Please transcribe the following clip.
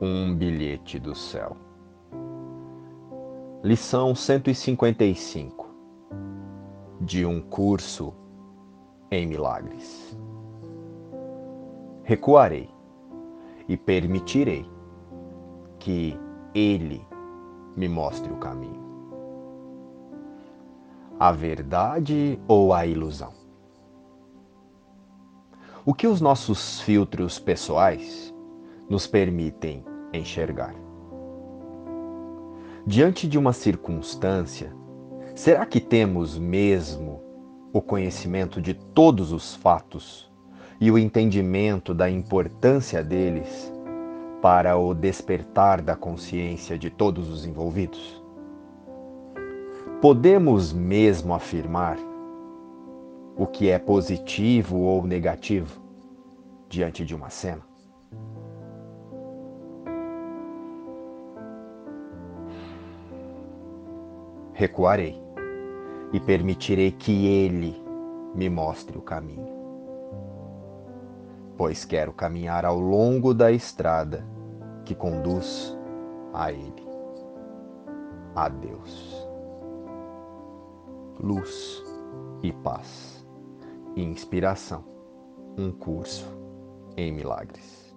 Um bilhete do céu. Lição 155 de um curso em milagres. Recuarei e permitirei que Ele me mostre o caminho. A verdade ou a ilusão? O que os nossos filtros pessoais nos permitem enxergar. Diante de uma circunstância, será que temos mesmo o conhecimento de todos os fatos e o entendimento da importância deles para o despertar da consciência de todos os envolvidos? Podemos mesmo afirmar o que é positivo ou negativo diante de uma cena? Recuarei e permitirei que Ele me mostre o caminho. Pois quero caminhar ao longo da estrada que conduz a Ele, a Deus. Luz e paz, inspiração, um curso em milagres.